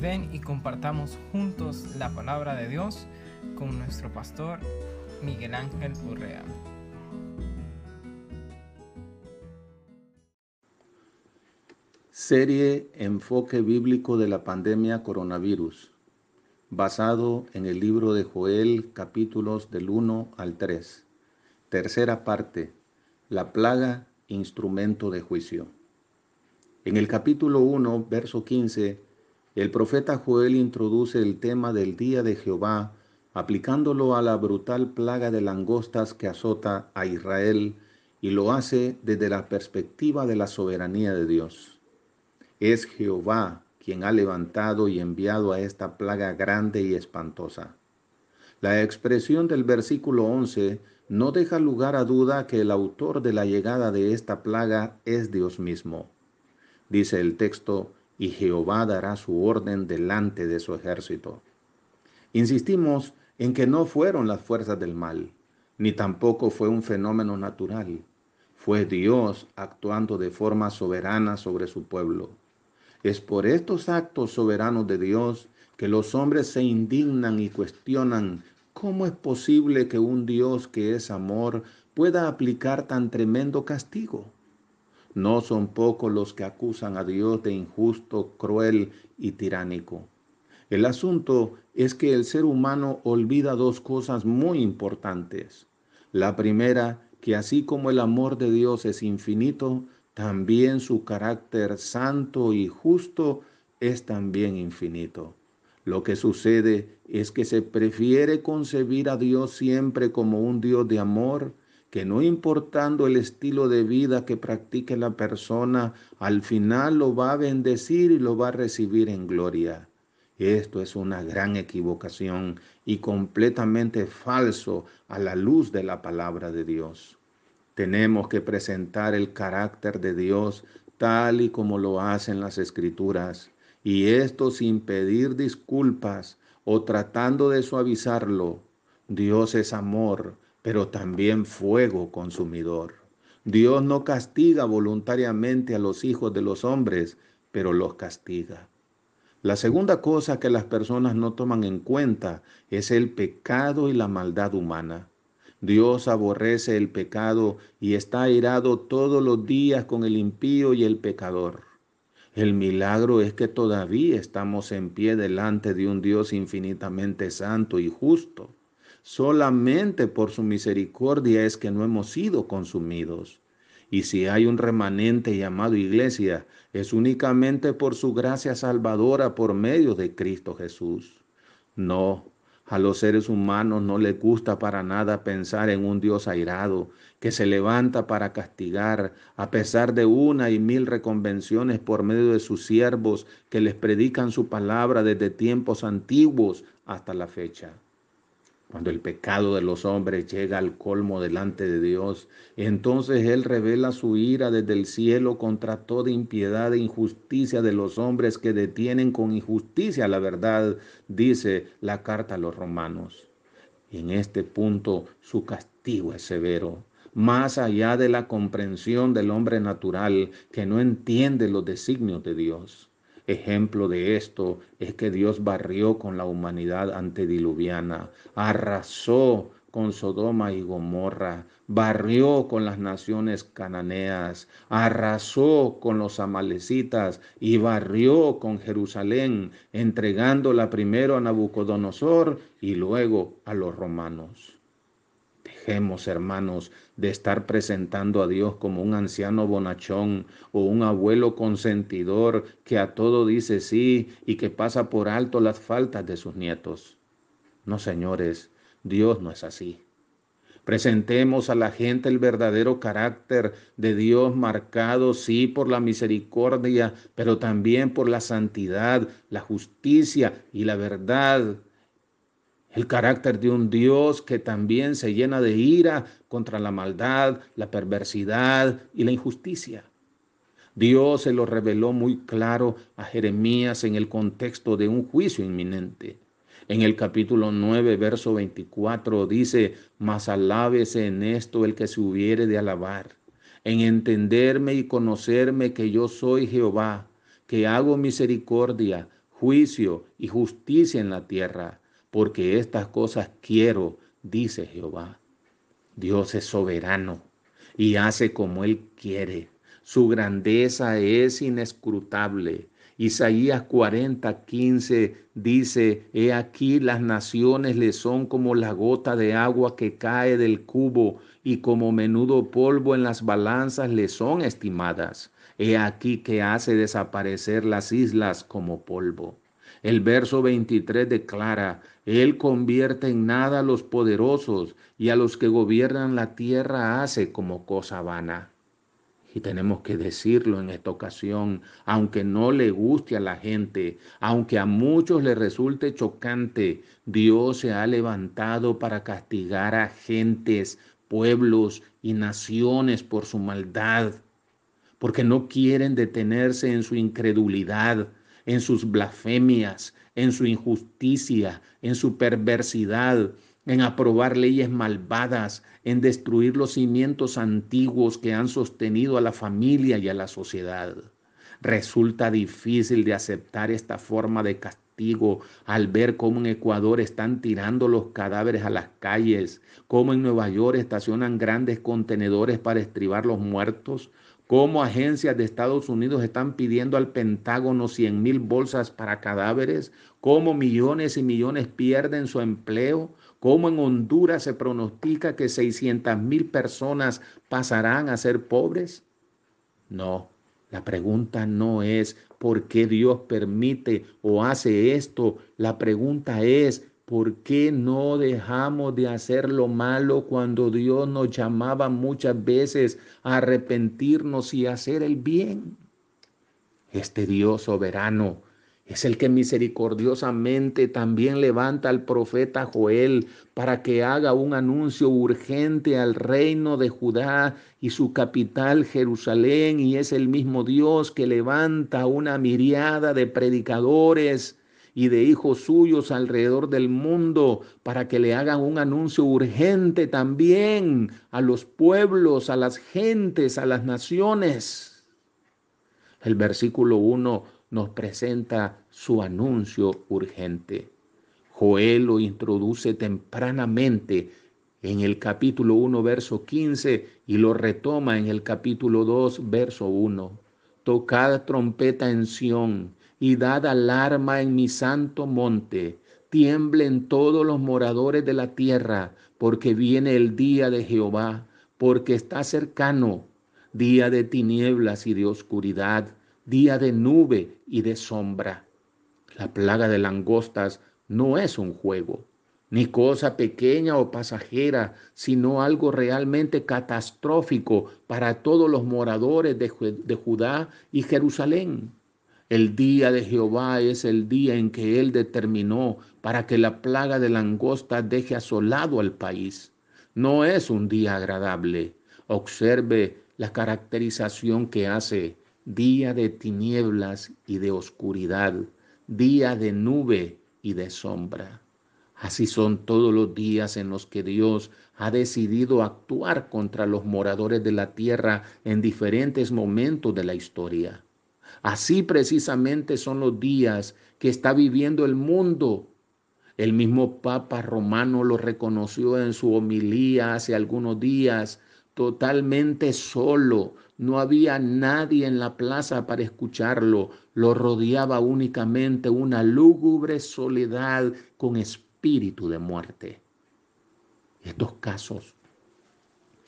Ven y compartamos juntos la palabra de Dios con nuestro pastor Miguel Ángel Urrea. Serie Enfoque Bíblico de la Pandemia Coronavirus, basado en el libro de Joel capítulos del 1 al 3. Tercera parte, la plaga, instrumento de juicio. En el capítulo 1, verso 15, el profeta Joel introduce el tema del día de Jehová, aplicándolo a la brutal plaga de langostas que azota a Israel y lo hace desde la perspectiva de la soberanía de Dios. Es Jehová quien ha levantado y enviado a esta plaga grande y espantosa. La expresión del versículo 11 no deja lugar a duda que el autor de la llegada de esta plaga es Dios mismo. Dice el texto, y Jehová dará su orden delante de su ejército. Insistimos en que no fueron las fuerzas del mal, ni tampoco fue un fenómeno natural. Fue Dios actuando de forma soberana sobre su pueblo. Es por estos actos soberanos de Dios que los hombres se indignan y cuestionan cómo es posible que un Dios que es amor pueda aplicar tan tremendo castigo. No son pocos los que acusan a Dios de injusto, cruel y tiránico. El asunto es que el ser humano olvida dos cosas muy importantes. La primera, que así como el amor de Dios es infinito, también su carácter santo y justo es también infinito. Lo que sucede es que se prefiere concebir a Dios siempre como un Dios de amor que no importando el estilo de vida que practique la persona, al final lo va a bendecir y lo va a recibir en gloria. Esto es una gran equivocación y completamente falso a la luz de la palabra de Dios. Tenemos que presentar el carácter de Dios tal y como lo hacen las escrituras, y esto sin pedir disculpas o tratando de suavizarlo. Dios es amor, pero también fuego consumidor. Dios no castiga voluntariamente a los hijos de los hombres, pero los castiga. La segunda cosa que las personas no toman en cuenta es el pecado y la maldad humana. Dios aborrece el pecado y está airado todos los días con el impío y el pecador. El milagro es que todavía estamos en pie delante de un Dios infinitamente santo y justo. Solamente por su misericordia es que no hemos sido consumidos. Y si hay un remanente llamado iglesia, es únicamente por su gracia salvadora por medio de Cristo Jesús. No, a los seres humanos no les gusta para nada pensar en un Dios airado que se levanta para castigar a pesar de una y mil reconvenciones por medio de sus siervos que les predican su palabra desde tiempos antiguos hasta la fecha. Cuando el pecado de los hombres llega al colmo delante de Dios, entonces Él revela su ira desde el cielo contra toda impiedad e injusticia de los hombres que detienen con injusticia la verdad, dice la carta a los romanos. En este punto su castigo es severo, más allá de la comprensión del hombre natural que no entiende los designios de Dios. Ejemplo de esto es que Dios barrió con la humanidad antediluviana, arrasó con Sodoma y Gomorra, barrió con las naciones cananeas, arrasó con los amalecitas y barrió con Jerusalén, entregándola primero a Nabucodonosor y luego a los romanos. Dejemos, hermanos, de estar presentando a Dios como un anciano bonachón o un abuelo consentidor que a todo dice sí y que pasa por alto las faltas de sus nietos. No, señores, Dios no es así. Presentemos a la gente el verdadero carácter de Dios marcado, sí, por la misericordia, pero también por la santidad, la justicia y la verdad el carácter de un Dios que también se llena de ira contra la maldad, la perversidad y la injusticia. Dios se lo reveló muy claro a Jeremías en el contexto de un juicio inminente. En el capítulo 9, verso 24 dice, mas alábese en esto el que se hubiere de alabar, en entenderme y conocerme que yo soy Jehová, que hago misericordia, juicio y justicia en la tierra, porque estas cosas quiero, dice Jehová. Dios es soberano y hace como Él quiere. Su grandeza es inescrutable. Isaías 40, 15 dice, He aquí las naciones le son como la gota de agua que cae del cubo y como menudo polvo en las balanzas le son estimadas. He aquí que hace desaparecer las islas como polvo. El verso 23 declara, Él convierte en nada a los poderosos y a los que gobiernan la tierra hace como cosa vana. Y tenemos que decirlo en esta ocasión, aunque no le guste a la gente, aunque a muchos le resulte chocante, Dios se ha levantado para castigar a gentes, pueblos y naciones por su maldad, porque no quieren detenerse en su incredulidad, en sus blasfemias, en su injusticia, en su perversidad, en aprobar leyes malvadas, en destruir los cimientos antiguos que han sostenido a la familia y a la sociedad. Resulta difícil de aceptar esta forma de castigo al ver cómo en Ecuador están tirando los cadáveres a las calles, cómo en Nueva York estacionan grandes contenedores para estribar los muertos, cómo agencias de Estados Unidos están pidiendo al Pentágono 100 mil bolsas para cadáveres, cómo millones y millones pierden su empleo, cómo en Honduras se pronostica que 600 mil personas pasarán a ser pobres. No, la pregunta no es por qué Dios permite o hace esto, la pregunta es ¿Por qué no dejamos de hacer lo malo cuando Dios nos llamaba muchas veces a arrepentirnos y hacer el bien? Este Dios soberano es el que misericordiosamente también levanta al profeta Joel para que haga un anuncio urgente al reino de Judá y su capital Jerusalén. Y es el mismo Dios que levanta una miriada de predicadores y de hijos suyos alrededor del mundo para que le hagan un anuncio urgente también a los pueblos, a las gentes, a las naciones. El versículo 1 nos presenta su anuncio urgente. Joel lo introduce tempranamente en el capítulo 1, verso 15 y lo retoma en el capítulo 2, verso 1. Tocad trompeta en Sión y dad alarma en mi santo monte. Tiemblen todos los moradores de la tierra, porque viene el día de Jehová, porque está cercano, día de tinieblas y de oscuridad, día de nube y de sombra. La plaga de langostas no es un juego, ni cosa pequeña o pasajera, sino algo realmente catastrófico para todos los moradores de, Judá y Jerusalén. El día de Jehová es el día en que Él determinó para que la plaga de langosta deje asolado al país. No es un día agradable. Observe la caracterización que hace día de tinieblas y de oscuridad, día de nube y de sombra. Así son todos los días en los que Dios ha decidido actuar contra los moradores de la tierra en diferentes momentos de la historia. Así precisamente son los días que está viviendo el mundo. El mismo Papa Romano lo reconoció en su homilía hace algunos días, totalmente solo. No había nadie en la plaza para escucharlo. Lo rodeaba únicamente una lúgubre soledad con espíritu de muerte. Estos casos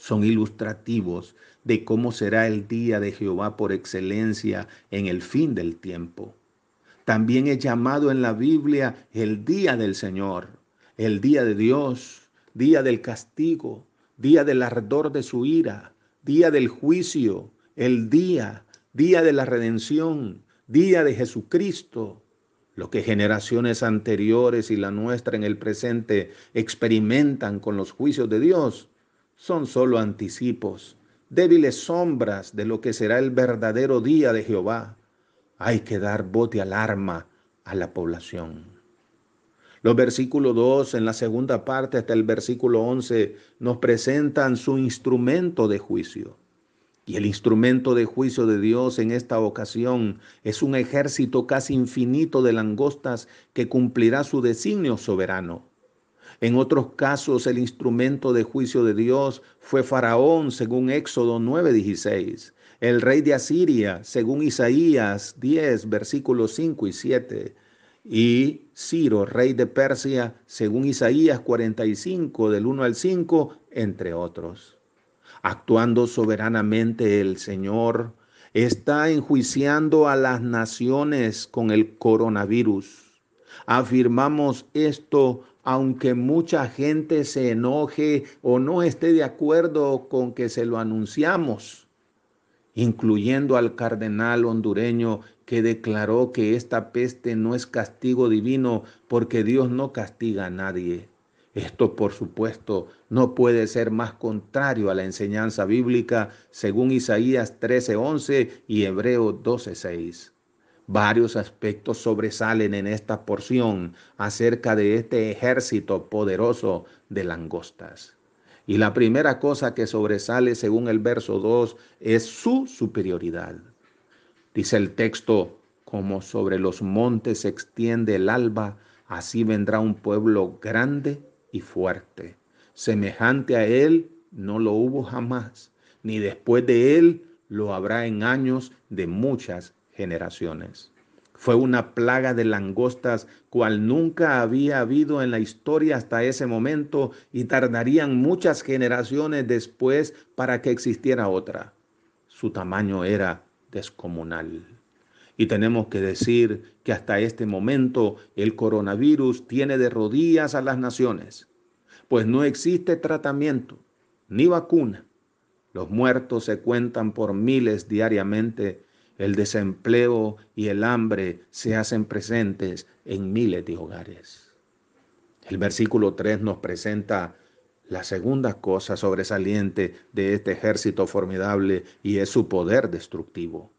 son ilustrativos de cómo será el día de Jehová por excelencia en el fin del tiempo. También es llamado en la Biblia el día del Señor, el día de Dios, día del castigo, día del ardor de su ira, día del juicio, el día, día de la redención, día de Jesucristo. Lo que generaciones anteriores y la nuestra en el presente experimentan con los juicios de Dios son solo anticipos, débiles sombras de lo que será el verdadero día de Jehová. Hay que dar bote alarma a la población. Los versículos 2 en la segunda parte hasta el versículo 11 nos presentan su instrumento de juicio. Y el instrumento de juicio de Dios en esta ocasión es un ejército casi infinito de langostas que cumplirá su designio soberano. En otros casos, el instrumento de juicio de Dios fue Faraón, según Éxodo 9:16, el rey de Asiria, según Isaías 10, versículos 5 y 7, y Ciro, rey de Persia, según Isaías 45, del 1 al 5, entre otros. Actuando soberanamente el Señor está enjuiciando a las naciones con el coronavirus. Afirmamos esto aunque mucha gente se enoje o no esté de acuerdo con que se lo anunciamos, incluyendo al cardenal hondureño que declaró que esta peste no es castigo divino porque Dios no castiga a nadie. Esto, por supuesto, no puede ser más contrario a la enseñanza bíblica según Isaías 13:11 y Hebreo 12:6. Varios aspectos sobresalen en esta porción acerca de este ejército poderoso de langostas. Y la primera cosa que sobresale según el verso 2 es su superioridad. Dice el texto, como sobre los montes se extiende el alba, así vendrá un pueblo grande y fuerte. Semejante a él no lo hubo jamás, ni después de él lo habrá en años de muchas generaciones. Fue una plaga de langostas cual nunca había habido en la historia hasta ese momento y tardarían muchas generaciones después para que existiera otra. Su tamaño era descomunal. Y tenemos que decir que hasta este momento el coronavirus tiene de rodillas a las naciones, pues no existe tratamiento ni vacuna. Los muertos se cuentan por miles diariamente el desempleo y el hambre se hacen presentes en miles de hogares. El versículo 3 nos presenta la segunda cosa sobresaliente de este ejército formidable y es su poder destructivo.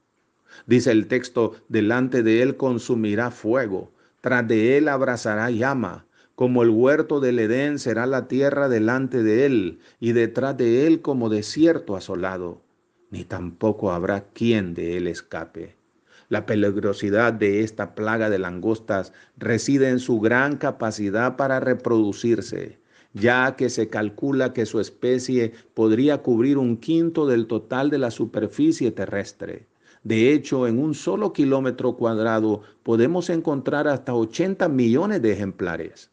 Dice el texto, delante de él consumirá fuego, tras de él abrazará llama, como el huerto del Edén será la tierra delante de él, y detrás de él como desierto asolado ni tampoco habrá quien de él escape. La peligrosidad de esta plaga de langostas reside en su gran capacidad para reproducirse, ya que se calcula que su especie podría cubrir un quinto del total de la superficie terrestre. De hecho, en un solo kilómetro cuadrado podemos encontrar hasta 80 millones de ejemplares.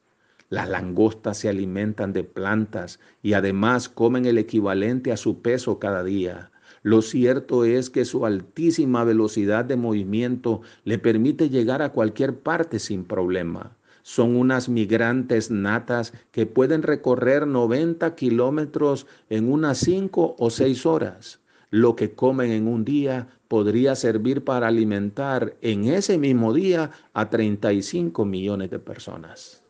Las langostas se alimentan de plantas y además comen el equivalente a su peso cada día. Lo cierto es que su altísima velocidad de movimiento le permite llegar a cualquier parte sin problema. Son unas migrantes natas que pueden recorrer 90 kilómetros en unas 5 o 6 horas. Lo que comen en un día podría servir para alimentar en ese mismo día a 35 millones de personas.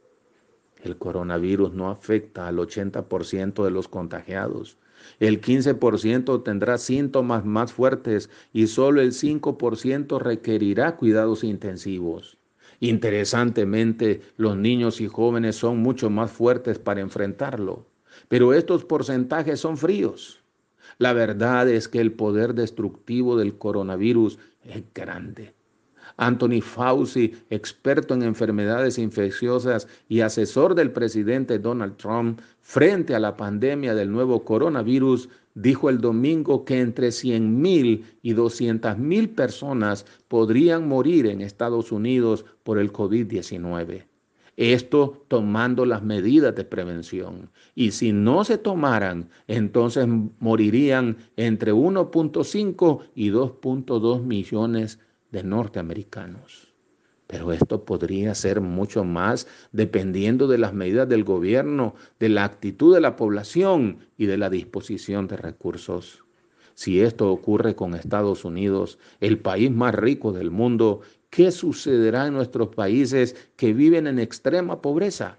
El coronavirus no afecta al 80% de los contagiados el 15% tendrá síntomas más fuertes y solo el 5% requerirá cuidados intensivos. Interesantemente, los niños y jóvenes son mucho más fuertes para enfrentarlo, pero estos porcentajes son fríos. La verdad es que el poder destructivo del coronavirus es grande. Anthony Fauci, experto en enfermedades infecciosas y asesor del presidente Donald Trump frente a la pandemia del nuevo coronavirus, dijo el domingo que entre 100.000 y 200.000 personas podrían morir en Estados Unidos por el COVID-19. Esto tomando las medidas de prevención. Y si no se tomaran, entonces morirían entre 1.5 y 2.2 millones de norteamericanos. Pero esto podría ser mucho más dependiendo de las medidas del gobierno, de la actitud de la población y de la disposición de recursos. Si esto ocurre con Estados Unidos, el país más rico del mundo, ¿qué sucederá en nuestros países que viven en extrema pobreza?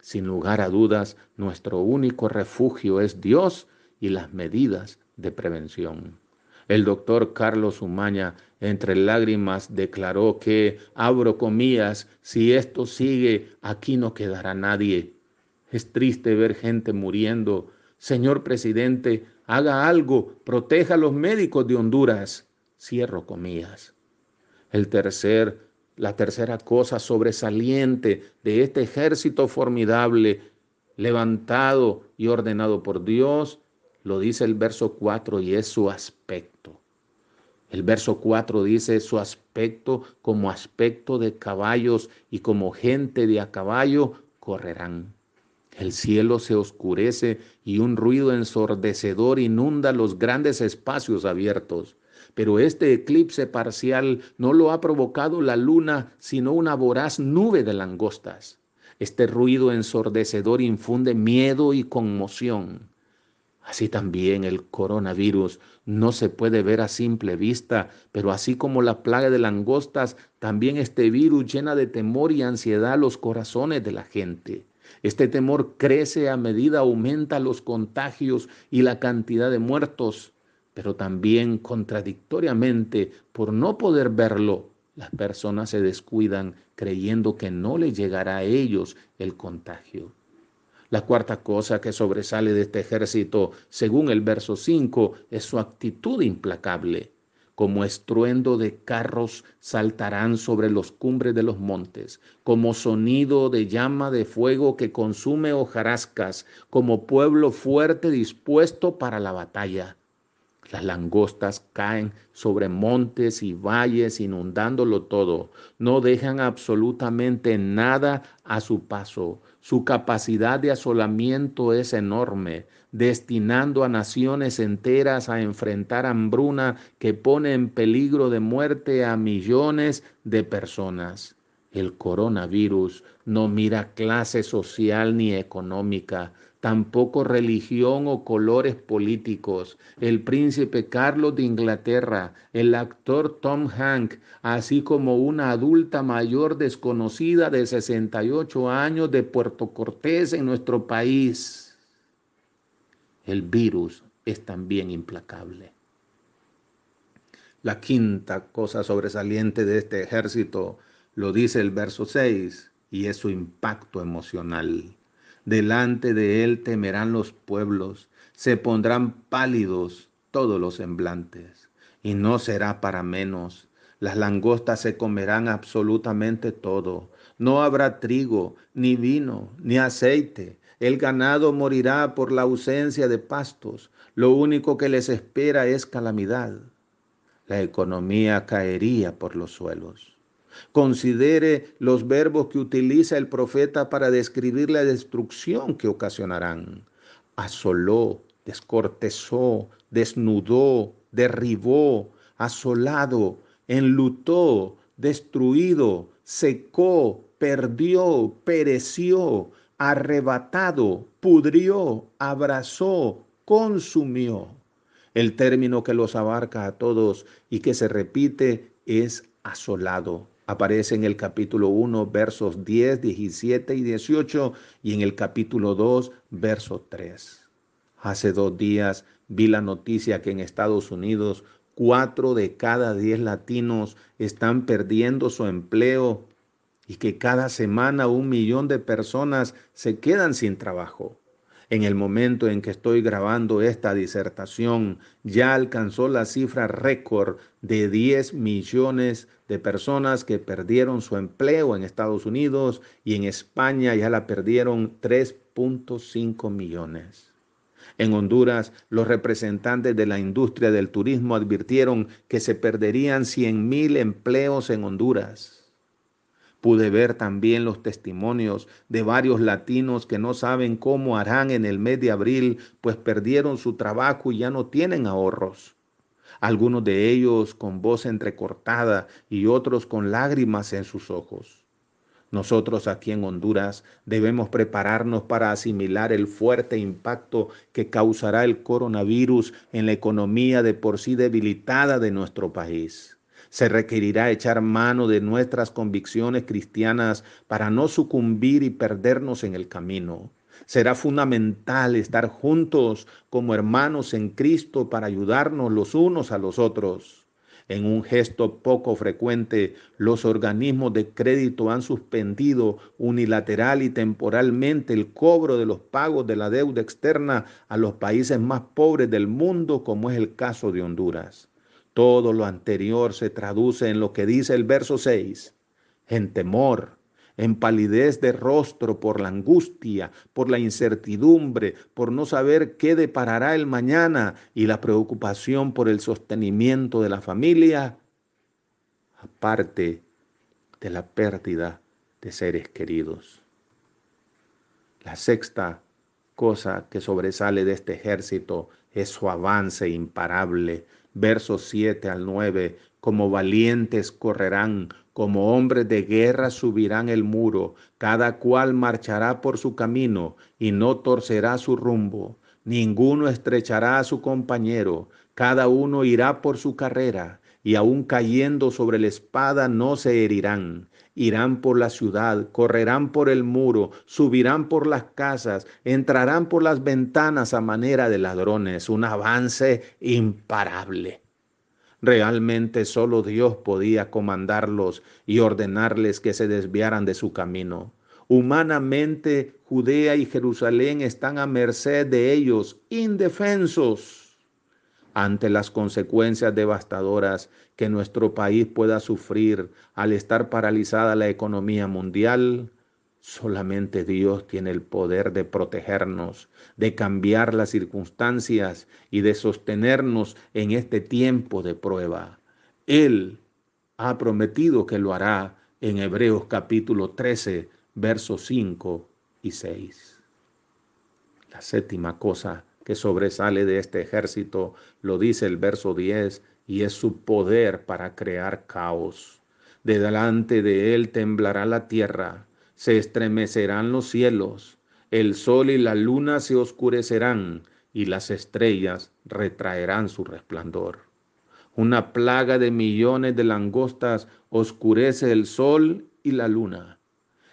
Sin lugar a dudas, nuestro único refugio es Dios y las medidas de prevención. El doctor Carlos Umaña, entre lágrimas, declaró que, abro comillas, si esto sigue, aquí no quedará nadie. Es triste ver gente muriendo. Señor presidente, haga algo, proteja a los médicos de Honduras. Cierro comillas. El tercer, la tercera cosa sobresaliente de este ejército formidable, levantado y ordenado por Dios, lo dice el verso 4 y es su aspecto. El verso 4 dice su aspecto como aspecto de caballos y como gente de a caballo correrán. El cielo se oscurece y un ruido ensordecedor inunda los grandes espacios abiertos. Pero este eclipse parcial no lo ha provocado la luna, sino una voraz nube de langostas. Este ruido ensordecedor infunde miedo y conmoción. Así también el coronavirus no se puede ver a simple vista, pero así como la plaga de langostas, también este virus llena de temor y ansiedad los corazones de la gente. Este temor crece a medida aumenta los contagios y la cantidad de muertos, pero también contradictoriamente, por no poder verlo, las personas se descuidan creyendo que no les llegará a ellos el contagio. La cuarta cosa que sobresale de este ejército, según el verso 5, es su actitud implacable. Como estruendo de carros saltarán sobre los cumbres de los montes, como sonido de llama de fuego que consume hojarascas, como pueblo fuerte dispuesto para la batalla. Las langostas caen sobre montes y valles inundándolo todo. No dejan absolutamente nada a su paso. Su capacidad de asolamiento es enorme, destinando a naciones enteras a enfrentar hambruna que pone en peligro de muerte a millones de personas. El coronavirus no mira clase social ni económica, tampoco religión o colores políticos. El príncipe Carlos de Inglaterra, el actor Tom Hanks, así como una adulta mayor desconocida de 68 años de Puerto Cortés en nuestro país. El virus es también implacable. La quinta cosa sobresaliente de este ejército lo dice el verso 6 y es su impacto emocional. Delante de él temerán los pueblos, se pondrán pálidos todos los semblantes, y no será para menos. Las langostas se comerán absolutamente todo. No habrá trigo, ni vino, ni aceite. El ganado morirá por la ausencia de pastos. Lo único que les espera es calamidad. La economía caería por los suelos. Considere los verbos que utiliza el profeta para describir la destrucción que ocasionarán. Asoló, descortezó, desnudó, derribó, asolado, enlutó, destruido, secó, perdió, pereció, arrebatado, pudrió, abrazó, consumió. El término que los abarca a todos y que se repite es asolado aparece en el capítulo 1, versos 10, 17 y 18 y en el capítulo 2, verso 3. Hace dos días vi la noticia que en Estados Unidos cuatro de cada diez latinos están perdiendo su empleo y que cada semana un millón de personas se quedan sin trabajo. En el momento en que estoy grabando esta disertación, ya alcanzó la cifra récord de 10 millones de personas que perdieron su empleo en Estados Unidos y en España ya la perdieron 3.5 millones. En Honduras, los representantes de la industria del turismo advirtieron que se perderían 100 mil empleos en Honduras. Pude ver también los testimonios de varios latinos que no saben cómo harán en el mes de abril, pues perdieron su trabajo y ya no tienen ahorros. Algunos de ellos con voz entrecortada y otros con lágrimas en sus ojos. Nosotros aquí en Honduras debemos prepararnos para asimilar el fuerte impacto que causará el coronavirus en la economía de por sí debilitada de nuestro país. Se requerirá echar mano de nuestras convicciones cristianas para no sucumbir y perdernos en el camino. Será fundamental estar juntos como hermanos en Cristo para ayudarnos los unos a los otros. En un gesto poco frecuente, los organismos de crédito han suspendido unilateral y temporalmente el cobro de los pagos de la deuda externa a los países más pobres del mundo, como es el caso de Honduras. Todo lo anterior se traduce en lo que dice el verso 6, en temor, en palidez de rostro por la angustia, por la incertidumbre, por no saber qué deparará el mañana y la preocupación por el sostenimiento de la familia, aparte de la pérdida de seres queridos. La sexta cosa que sobresale de este ejército es su avance imparable. Versos 7 al 9, como valientes correrán, como hombres de guerra subirán el muro, cada cual marchará por su camino y no torcerá su rumbo. Ninguno estrechará a su compañero, cada uno irá por su carrera, y aun cayendo sobre la espada no se herirán. Irán por la ciudad, correrán por el muro, subirán por las casas, entrarán por las ventanas a manera de ladrones, un avance imparable. Realmente solo Dios podía comandarlos y ordenarles que se desviaran de su camino. Humanamente, Judea y Jerusalén están a merced de ellos, indefensos ante las consecuencias devastadoras que nuestro país pueda sufrir al estar paralizada la economía mundial. Solamente Dios tiene el poder de protegernos, de cambiar las circunstancias y de sostenernos en este tiempo de prueba. Él ha prometido que lo hará en Hebreos capítulo 13, versos 5 y 6. La séptima cosa que sobresale de este ejército lo dice el verso 10 y es su poder para crear caos. De delante de él temblará la tierra se estremecerán los cielos, el sol y la luna se oscurecerán y las estrellas retraerán su resplandor. Una plaga de millones de langostas oscurece el sol y la luna.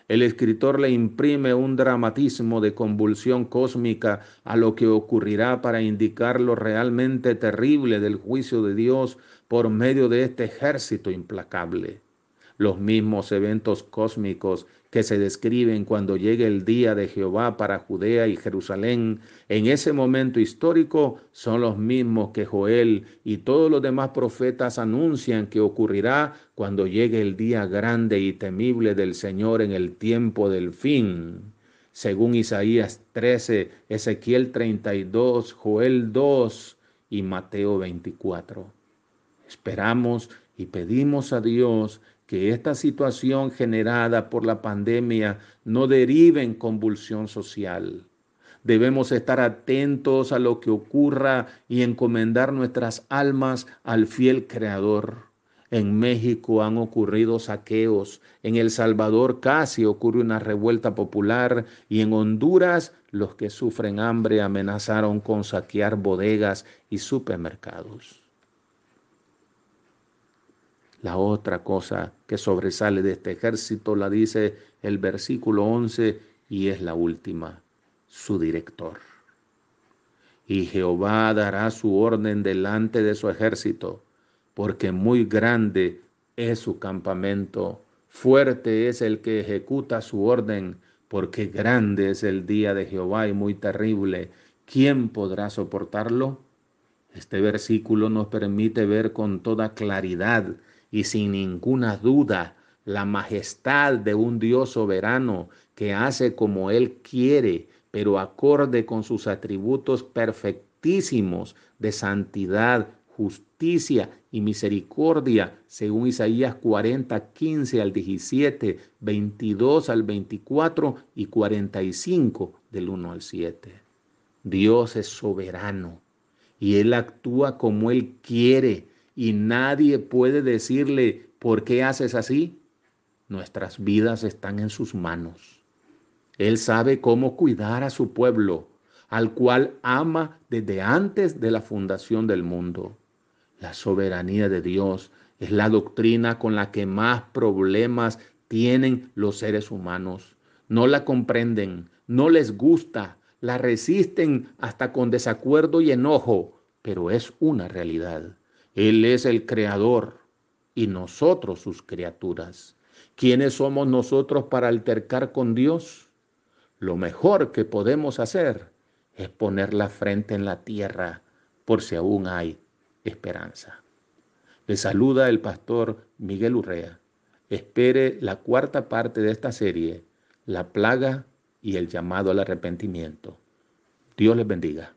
El escritor le imprime un dramatismo de convulsión cósmica a lo que ocurrirá para indicar lo realmente terrible del juicio de Dios por medio de este ejército implacable. Los mismos eventos cósmicos que se describen cuando llegue el día de Jehová para Judea y Jerusalén, en ese momento histórico son los mismos que Joel y todos los demás profetas anuncian que ocurrirá cuando llegue el día grande y temible del Señor en el tiempo del fin. Según Isaías 13, Ezequiel 32, Joel 2 y Mateo 24. Esperamos y pedimos a Dios que esta situación generada por la pandemia no derive en convulsión social. Debemos estar atentos a lo que ocurra y encomendar nuestras almas al fiel Creador. En México han ocurrido saqueos, en El Salvador casi ocurre una revuelta popular y en Honduras los que sufren hambre amenazaron con saquear bodegas y supermercados. La otra cosa que sobresale de este ejército la dice el versículo 11 y es la última, su director. Y Jehová dará su orden delante de su ejército, porque muy grande es su campamento, fuerte es el que ejecuta su orden, porque grande es el día de Jehová y muy terrible. ¿Quién podrá soportarlo? Este versículo nos permite ver con toda claridad y sin ninguna duda la majestad de un Dios soberano que hace como Él quiere, pero acorde con sus atributos perfectísimos de santidad, justicia y misericordia, según Isaías 40, 15 al 17, 22 al 24 y 45 del 1 al 7. Dios es soberano y Él actúa como Él quiere y nadie puede decirle, ¿por qué haces así? Nuestras vidas están en sus manos. Él sabe cómo cuidar a su pueblo, al cual ama desde antes de la fundación del mundo. La soberanía de Dios es la doctrina con la que más problemas tienen los seres humanos. No la comprenden, no les gusta, la resisten hasta con desacuerdo y enojo, pero es una realidad Él es el creador y nosotros sus criaturas. ¿Quiénes somos nosotros para altercar con Dios? Lo mejor que podemos hacer es poner la frente en la tierra por si aún hay esperanza. Le saluda el pastor Miguel Urrea. Espere la cuarta parte de esta serie, La plaga y el llamado al arrepentimiento. Dios les bendiga.